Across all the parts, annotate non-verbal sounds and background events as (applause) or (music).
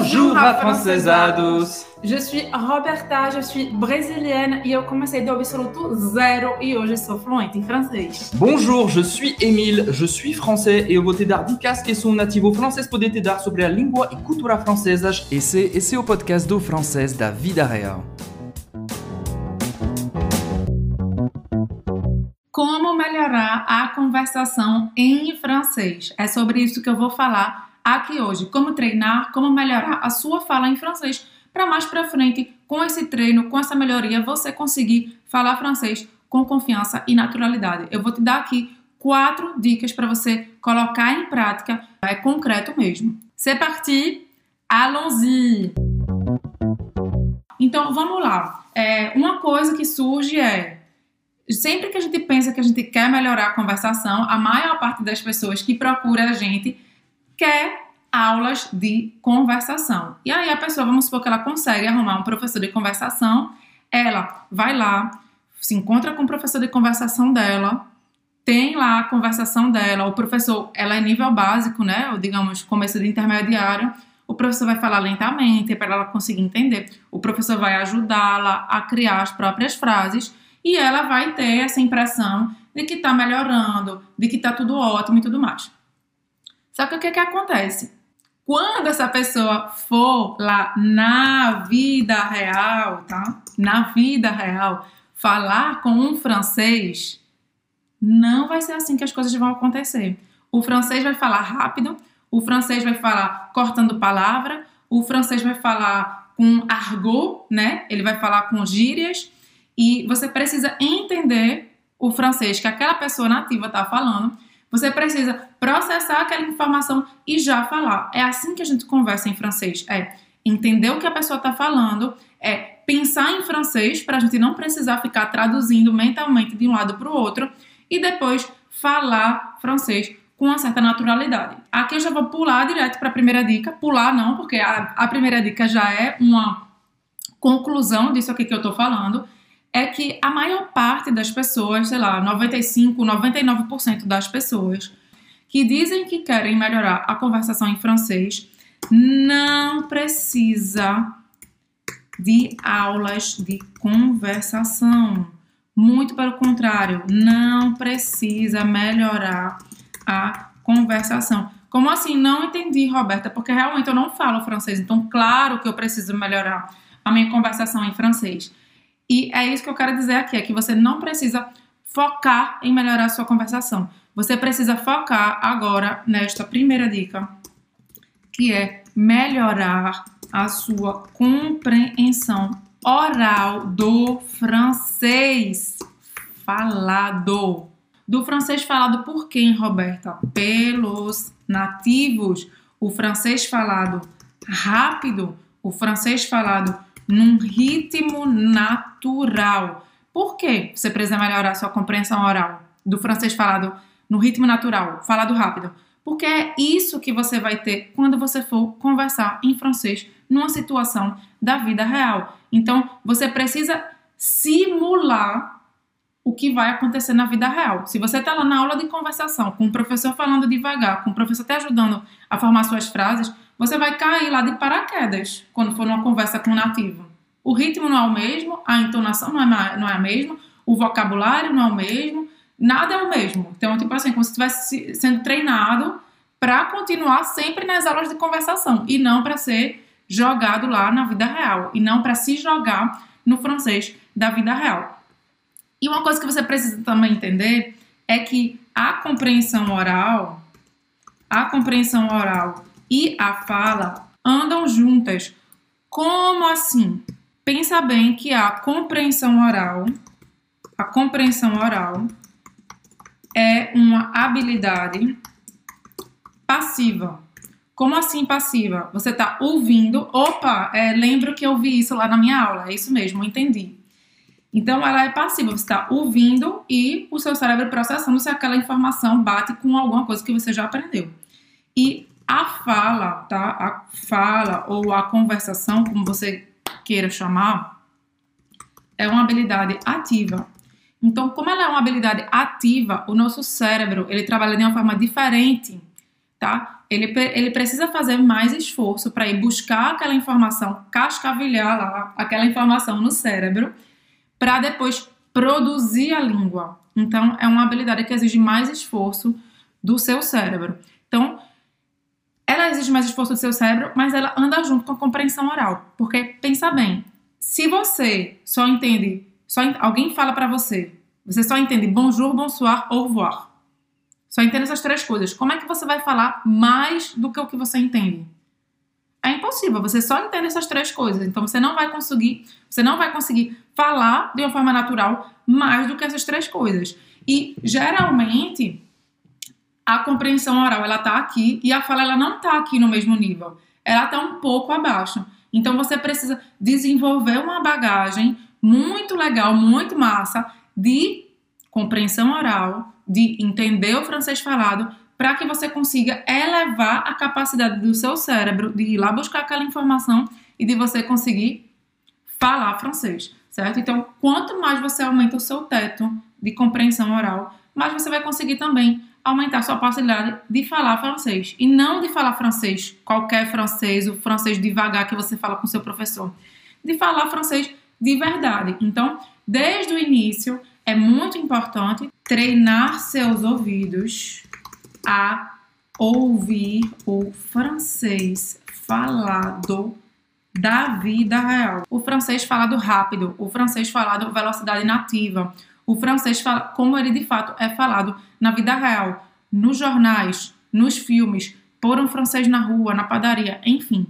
Bonjour, afrancesados! Je suis Roberta, je suis brésilienne e eu comecei do absoluto zero e hoje sou fluente em francês. Bonjour, je suis Émile, je suis français e eu vou te dar dicas que sou um nativo francês poder te dar sobre a língua e cultura francesas. Esse, esse é o podcast do francês da vida real. Como melhorar a conversação em francês? É sobre isso que eu vou falar aqui hoje. Como treinar, como melhorar a sua fala em francês para mais para frente, com esse treino, com essa melhoria, você conseguir falar francês com confiança e naturalidade. Eu vou te dar aqui quatro dicas para você colocar em prática, é concreto mesmo. C'est parti, allons-y! Então vamos lá. É, uma coisa que surge é sempre que a gente pensa que a gente quer melhorar a conversação, a maior parte das pessoas que procura a gente quer aulas de conversação. E aí a pessoa, vamos supor que ela consegue arrumar um professor de conversação, ela vai lá, se encontra com o professor de conversação dela, tem lá a conversação dela, o professor, ela é nível básico, né, ou digamos, começo de intermediário, o professor vai falar lentamente para ela conseguir entender. O professor vai ajudá-la a criar as próprias frases e ela vai ter essa impressão de que está melhorando, de que está tudo ótimo e tudo mais. Só que o que, que acontece? Quando essa pessoa for lá na vida real, tá? Na vida real, falar com um francês, não vai ser assim que as coisas vão acontecer. O francês vai falar rápido, o francês vai falar cortando palavra, o francês vai falar com argot, né? Ele vai falar com gírias e você precisa entender o francês que aquela pessoa nativa está falando você precisa processar aquela informação e já falar. É assim que a gente conversa em francês. É entender o que a pessoa está falando, é pensar em francês para a gente não precisar ficar traduzindo mentalmente de um lado para o outro e depois falar francês com uma certa naturalidade. Aqui eu já vou pular direto para a primeira dica. Pular não, porque a, a primeira dica já é uma conclusão disso aqui que eu estou falando é que a maior parte das pessoas, sei lá, 95, 99% das pessoas que dizem que querem melhorar a conversação em francês não precisa de aulas de conversação. Muito pelo contrário, não precisa melhorar a conversação. Como assim? Não entendi, Roberta, porque realmente eu não falo francês, então claro que eu preciso melhorar a minha conversação em francês. E é isso que eu quero dizer aqui, é que você não precisa focar em melhorar a sua conversação. Você precisa focar agora nesta primeira dica, que é melhorar a sua compreensão oral do francês falado. Do francês falado por quem, Roberta? Pelos nativos. O francês falado rápido, o francês falado num ritmo natural. Por que você precisa melhorar sua compreensão oral do francês falado no ritmo natural, falado rápido? Porque é isso que você vai ter quando você for conversar em francês numa situação da vida real. Então, você precisa simular o que vai acontecer na vida real. Se você está lá na aula de conversação, com o professor falando devagar, com o professor te ajudando a formar suas frases, você vai cair lá de paraquedas quando for numa conversa com um nativo. O ritmo não é o mesmo, a entonação não é, não é a mesma, o vocabulário não é o mesmo, nada é o mesmo. Então, tipo assim, como se estivesse sendo treinado para continuar sempre nas aulas de conversação e não para ser jogado lá na vida real e não para se jogar no francês da vida real. E uma coisa que você precisa também entender é que a compreensão oral, a compreensão oral e a fala andam juntas. Como assim? Pensa bem que a compreensão oral, a compreensão oral é uma habilidade passiva. Como assim passiva? Você está ouvindo, opa, é, lembro que eu vi isso lá na minha aula, é isso mesmo, entendi. Então ela é passiva, você está ouvindo e o seu cérebro processando se aquela informação bate com alguma coisa que você já aprendeu. E a fala, tá? A fala ou a conversação, como você queira chamar, é uma habilidade ativa. Então, como ela é uma habilidade ativa, o nosso cérebro, ele trabalha de uma forma diferente tá? Ele, ele precisa fazer mais esforço para ir buscar aquela informação, cascavilhar lá aquela informação no cérebro, para depois produzir a língua. Então, é uma habilidade que exige mais esforço do seu cérebro. Então, exige mais esforço do seu cérebro, mas ela anda junto com a compreensão oral. Porque, pensa bem, se você só entende, só alguém fala para você, você só entende bonjour, bonsoir, au revoir. Só entende essas três coisas. Como é que você vai falar mais do que o que você entende? É impossível, você só entende essas três coisas. Então você não vai conseguir, você não vai conseguir falar de uma forma natural mais do que essas três coisas. E geralmente a compreensão oral ela tá aqui e a fala ela não tá aqui no mesmo nível. Ela tá um pouco abaixo. Então você precisa desenvolver uma bagagem muito legal, muito massa de compreensão oral, de entender o francês falado, para que você consiga elevar a capacidade do seu cérebro de ir lá buscar aquela informação e de você conseguir falar francês, certo? Então, quanto mais você aumenta o seu teto de compreensão oral, mais você vai conseguir também aumentar sua possibilidade de falar francês. E não de falar francês, qualquer francês, o francês devagar que você fala com seu professor. De falar francês de verdade. Então, desde o início, é muito importante treinar seus ouvidos a ouvir o francês falado da vida real. O francês falado rápido, o francês falado velocidade nativa, o francês como ele de fato é falado na vida real, nos jornais, nos filmes, por um francês na rua, na padaria, enfim.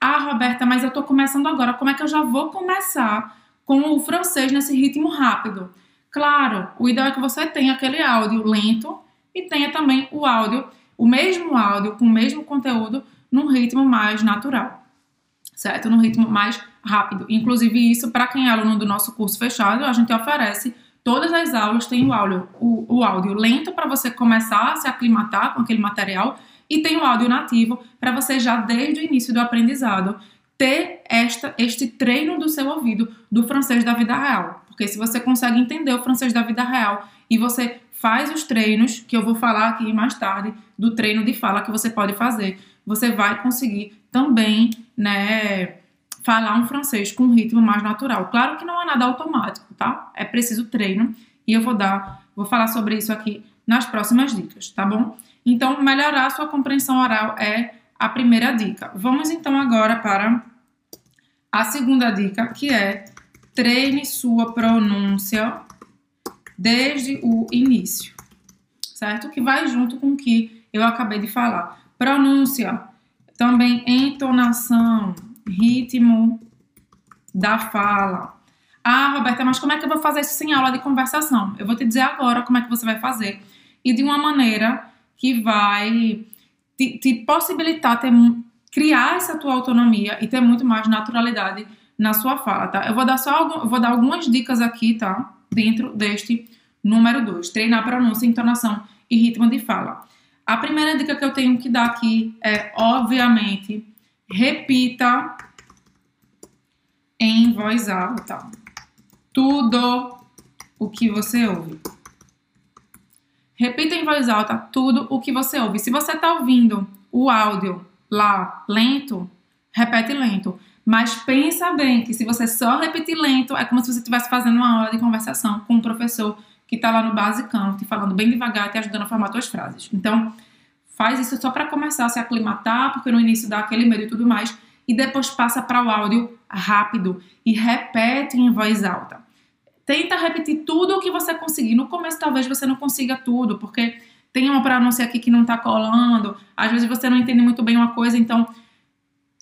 Ah, Roberta, mas eu tô começando agora, como é que eu já vou começar com o francês nesse ritmo rápido? Claro, o ideal é que você tenha aquele áudio lento e tenha também o áudio, o mesmo áudio com o mesmo conteúdo num ritmo mais natural, certo? Num ritmo mais rápido. Inclusive isso para quem é aluno do nosso curso fechado, a gente oferece todas as aulas tem o áudio, o, o áudio lento para você começar a se aclimatar com aquele material e tem o áudio nativo para você já desde o início do aprendizado ter esta, este treino do seu ouvido do francês da vida real. Porque se você consegue entender o francês da vida real e você faz os treinos, que eu vou falar aqui mais tarde, do treino de fala que você pode fazer, você vai conseguir também, né, falar um francês com um ritmo mais natural. Claro que não é nada automático, tá? É preciso treino e eu vou dar, vou falar sobre isso aqui nas próximas dicas, tá bom? Então, melhorar a sua compreensão oral é a primeira dica. Vamos então agora para a segunda dica, que é treine sua pronúncia desde o início, certo? Que vai junto com o que eu acabei de falar. Pronúncia, também entonação, ritmo da fala. Ah, Roberta, mas como é que eu vou fazer isso sem aula de conversação? Eu vou te dizer agora como é que você vai fazer. E de uma maneira que vai te, te possibilitar ter criar essa tua autonomia e ter muito mais naturalidade na sua fala, tá? Eu vou dar só algum, vou dar algumas dicas aqui, tá? Dentro deste número 2, treinar pronúncia, entonação e ritmo de fala. A primeira dica que eu tenho que dar aqui é, obviamente, repita em voz alta tudo o que você ouve. Repita em voz alta tudo o que você ouve. Se você está ouvindo o áudio lá lento, repete lento. Mas pensa bem que se você só repetir lento, é como se você estivesse fazendo uma aula de conversação com um professor que está lá no basicão, te falando bem devagar, te ajudando a formar suas frases. Então, faz isso só para começar a se aclimatar, porque no início dá aquele medo e tudo mais, e depois passa para o áudio rápido e repete em voz alta. Tenta repetir tudo o que você conseguir. No começo talvez você não consiga tudo, porque tem uma pronúncia aqui que não está colando, às vezes você não entende muito bem uma coisa, então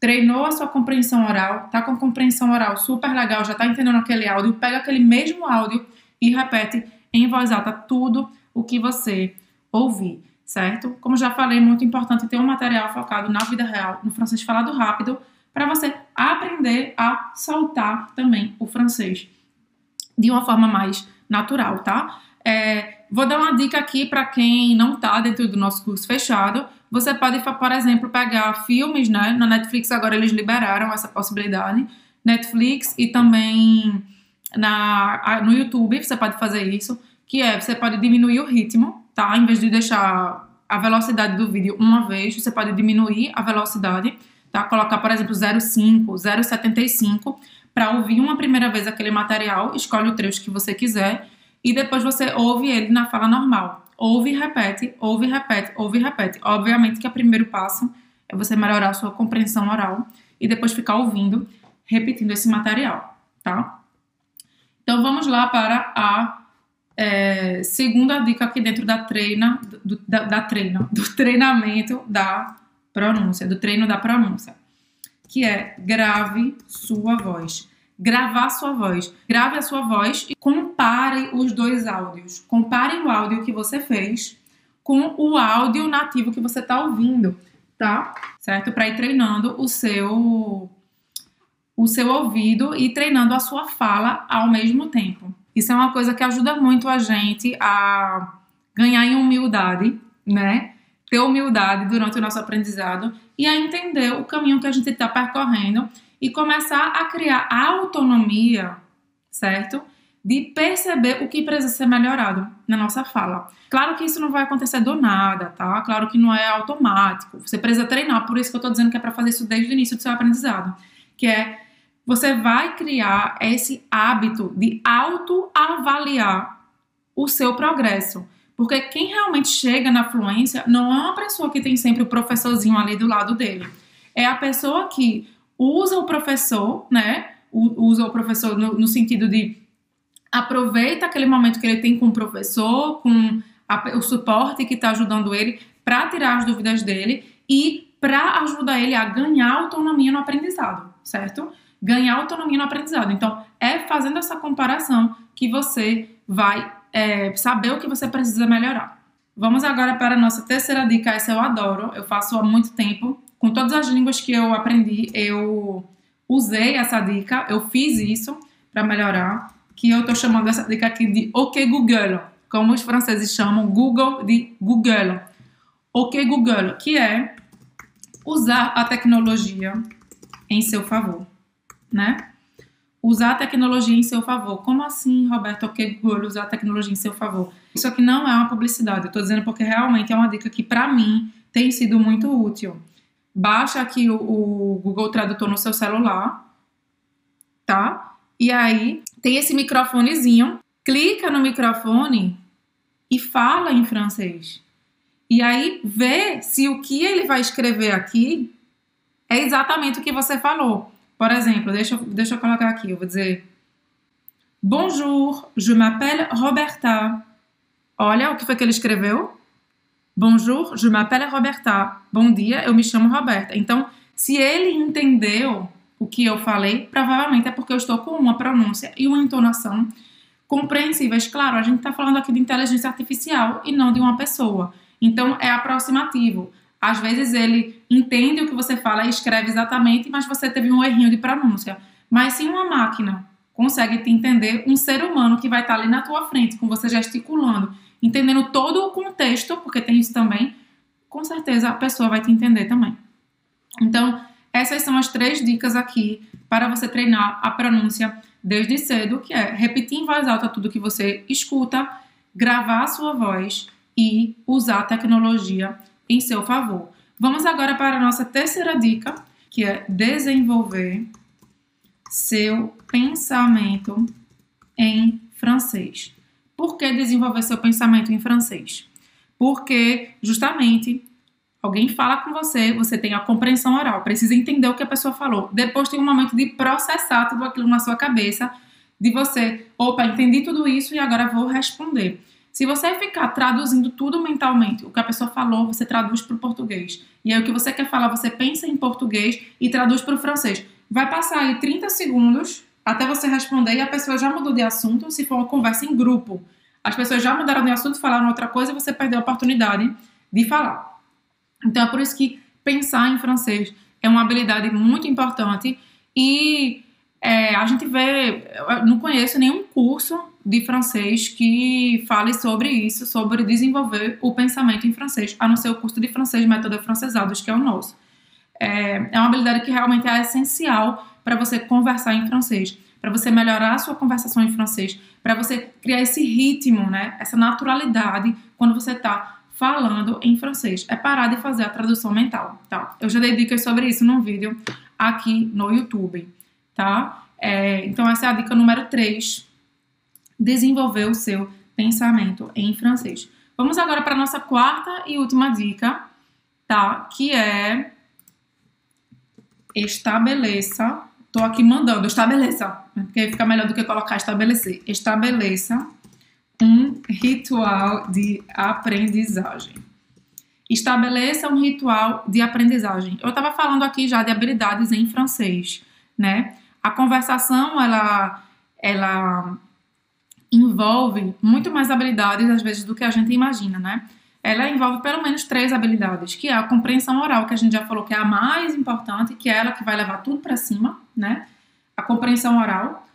treinou a sua compreensão oral, tá com compreensão oral super legal, já tá entendendo aquele áudio, pega aquele mesmo áudio e repete em voz alta tudo o que você ouvir, certo? Como já falei, é muito importante ter um material focado na vida real, no francês falado rápido, para você aprender a soltar também o francês de uma forma mais natural, tá? É, vou dar uma dica aqui para quem não está dentro do nosso curso fechado. Você pode, por exemplo, pegar filmes, né? Na Netflix agora eles liberaram essa possibilidade. Netflix e também na, no YouTube você pode fazer isso, que é você pode diminuir o ritmo, tá? Em vez de deixar a velocidade do vídeo uma vez, você pode diminuir a velocidade, tá? Colocar, por exemplo, 0,5, 0,75 para ouvir uma primeira vez aquele material, escolhe o trecho que você quiser e depois você ouve ele na fala normal. Ouve e repete, ouve e repete, ouve e repete. Obviamente que o primeiro passo é você melhorar a sua compreensão oral e depois ficar ouvindo, repetindo esse material, tá? Então vamos lá para a é, segunda dica aqui dentro da treina, do, da, da treina, (laughs) do treinamento da pronúncia, do treino da pronúncia, que é grave sua voz. Gravar sua voz. Grave a sua voz e compare os dois áudios. Compare o áudio que você fez com o áudio nativo que você está ouvindo, tá? Certo? Para ir treinando o seu o seu ouvido e treinando a sua fala ao mesmo tempo. Isso é uma coisa que ajuda muito a gente a ganhar em humildade, né? Ter humildade durante o nosso aprendizado e a entender o caminho que a gente está percorrendo e começar a criar autonomia, certo? De perceber o que precisa ser melhorado na nossa fala. Claro que isso não vai acontecer do nada, tá? Claro que não é automático. Você precisa treinar, por isso que eu tô dizendo que é para fazer isso desde o início do seu aprendizado, que é você vai criar esse hábito de autoavaliar o seu progresso. Porque quem realmente chega na fluência não é uma pessoa que tem sempre o professorzinho ali do lado dele. É a pessoa que usa o professor, né? Usa o professor no, no sentido de aproveita aquele momento que ele tem com o professor, com a, o suporte que está ajudando ele para tirar as dúvidas dele e para ajudar ele a ganhar autonomia no aprendizado, certo? Ganhar autonomia no aprendizado. Então, é fazendo essa comparação que você vai é, saber o que você precisa melhorar. Vamos agora para a nossa terceira dica. Essa eu adoro, eu faço há muito tempo. Com todas as línguas que eu aprendi, eu usei essa dica, eu fiz isso para melhorar. Que eu estou chamando essa dica aqui de OK Google, como os franceses chamam Google de Google. OK Google, que é usar a tecnologia em seu favor né? Usar a tecnologia em seu favor. Como assim, Roberto, ok, Google, usar a tecnologia em seu favor? Isso aqui não é uma publicidade, eu tô dizendo porque realmente é uma dica que, para mim, tem sido muito útil. Baixa aqui o, o Google Tradutor no seu celular, tá? E aí tem esse microfonezinho, clica no microfone e fala em francês. E aí vê se o que ele vai escrever aqui é exatamente o que você falou. Por exemplo, deixa, deixa eu colocar aqui, eu vou dizer Bonjour, je m'appelle Roberta. Olha o que foi que ele escreveu. Bonjour, je m'appelle Roberta. Bom dia, eu me chamo Roberta. Então, se ele entendeu o que eu falei, provavelmente é porque eu estou com uma pronúncia e uma entonação compreensíveis. Claro, a gente está falando aqui de inteligência artificial e não de uma pessoa. Então, é aproximativo. Às vezes ele entende o que você fala e escreve exatamente, mas você teve um errinho de pronúncia. Mas se uma máquina consegue te entender, um ser humano que vai estar ali na tua frente, com você gesticulando, entendendo todo o contexto, porque tem isso também, com certeza a pessoa vai te entender também. Então, essas são as três dicas aqui para você treinar a pronúncia desde cedo, que é repetir em voz alta tudo que você escuta, gravar a sua voz e usar a tecnologia em seu favor. Vamos agora para a nossa terceira dica, que é desenvolver seu pensamento em francês. Por que desenvolver seu pensamento em francês? Porque justamente alguém fala com você, você tem a compreensão oral, precisa entender o que a pessoa falou. Depois tem um momento de processar tudo aquilo na sua cabeça, de você, opa, entendi tudo isso e agora vou responder. Se você ficar traduzindo tudo mentalmente, o que a pessoa falou, você traduz para o português. E aí o que você quer falar, você pensa em português e traduz para o francês. Vai passar aí 30 segundos até você responder e a pessoa já mudou de assunto, se for uma conversa em grupo. As pessoas já mudaram de assunto, falaram outra coisa e você perdeu a oportunidade de falar. Então é por isso que pensar em francês é uma habilidade muito importante e é, a gente vê, eu não conheço nenhum curso de francês que fale sobre isso, sobre desenvolver o pensamento em francês, a não ser o curso de francês método francesados, que é o nosso. É, é uma habilidade que realmente é essencial para você conversar em francês, para você melhorar a sua conversação em francês, para você criar esse ritmo, né, essa naturalidade quando você está falando em francês. É parar de fazer a tradução mental, tá? Eu já dei dicas sobre isso num vídeo aqui no YouTube, tá? É, então, essa é a dica número 3. Desenvolver o seu pensamento em francês. Vamos agora para a nossa quarta e última dica, tá? Que é estabeleça. Tô aqui mandando, estabeleça, porque fica melhor do que colocar estabelecer. Estabeleça um ritual de aprendizagem. Estabeleça um ritual de aprendizagem. Eu estava falando aqui já de habilidades em francês, né? A conversação, ela, ela envolve muito mais habilidades, às vezes, do que a gente imagina, né? Ela envolve pelo menos três habilidades, que é a compreensão oral, que a gente já falou que é a mais importante, que é ela que vai levar tudo para cima, né? A compreensão oral,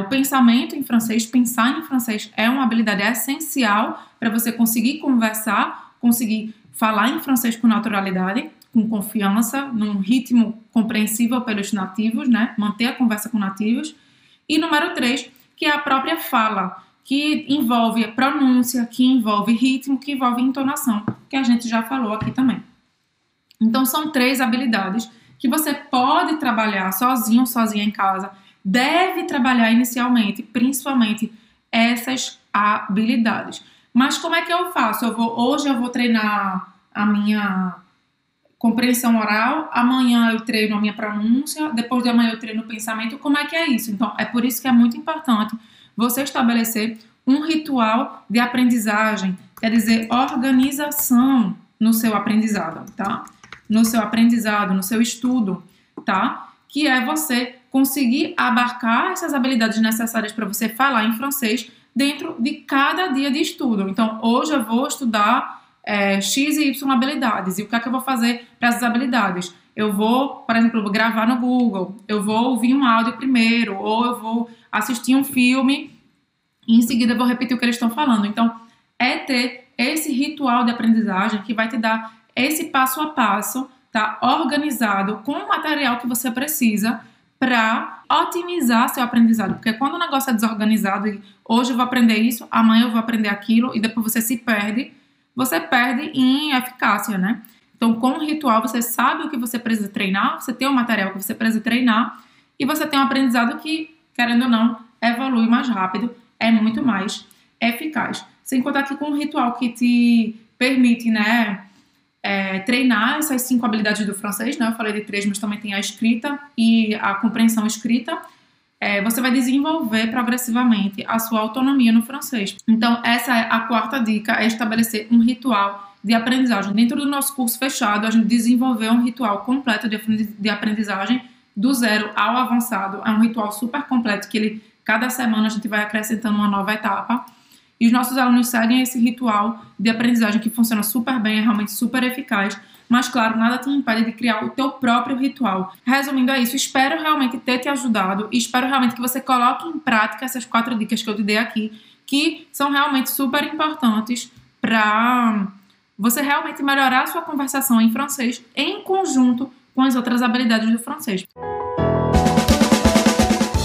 o pensamento em francês, pensar em francês é uma habilidade essencial para você conseguir conversar, conseguir falar em francês com naturalidade, com confiança, num ritmo compreensível pelos nativos, né? Manter a conversa com nativos. E número três, que é a própria fala, que envolve pronúncia, que envolve ritmo, que envolve entonação, que a gente já falou aqui também. Então são três habilidades que você pode trabalhar sozinho, sozinha em casa, deve trabalhar inicialmente, principalmente essas habilidades. Mas como é que eu faço? Eu vou, hoje eu vou treinar a minha compreensão oral, amanhã eu treino a minha pronúncia, depois de amanhã eu treino o pensamento. Como é que é isso? Então, é por isso que é muito importante você estabelecer um ritual de aprendizagem, quer dizer, organização no seu aprendizado, tá? No seu aprendizado, no seu estudo, tá? Que é você conseguir abarcar essas habilidades necessárias para você falar em francês dentro de cada dia de estudo. Então, hoje eu vou estudar é, X e Y habilidades. E o que é que eu vou fazer para essas habilidades? Eu vou, por exemplo, gravar no Google, eu vou ouvir um áudio primeiro, ou eu vou assistir um filme e em seguida eu vou repetir o que eles estão falando. Então, é ter esse ritual de aprendizagem que vai te dar esse passo a passo, tá? Organizado com o material que você precisa para otimizar seu aprendizado. Porque quando o negócio é desorganizado e hoje eu vou aprender isso, amanhã eu vou aprender aquilo e depois você se perde, você perde em eficácia, né? Então, com o ritual, você sabe o que você precisa treinar, você tem o material que você precisa treinar e você tem um aprendizado que, querendo ou não, evolui mais rápido é muito mais eficaz. Sem contar que com um ritual que te permite, né, é, treinar essas cinco habilidades do francês, né? Eu falei de três, mas também tem a escrita e a compreensão escrita. É, você vai desenvolver progressivamente a sua autonomia no francês. Então, essa é a quarta dica: é estabelecer um ritual de aprendizagem. Dentro do nosso curso fechado, a gente desenvolveu um ritual completo de aprendizagem do zero ao avançado. É um ritual super completo que ele Cada semana a gente vai acrescentando uma nova etapa. E os nossos alunos seguem esse ritual de aprendizagem que funciona super bem, é realmente super eficaz. Mas, claro, nada te impede de criar o teu próprio ritual. Resumindo é isso, espero realmente ter te ajudado e espero realmente que você coloque em prática essas quatro dicas que eu te dei aqui, que são realmente super importantes para você realmente melhorar a sua conversação em francês em conjunto com as outras habilidades do francês.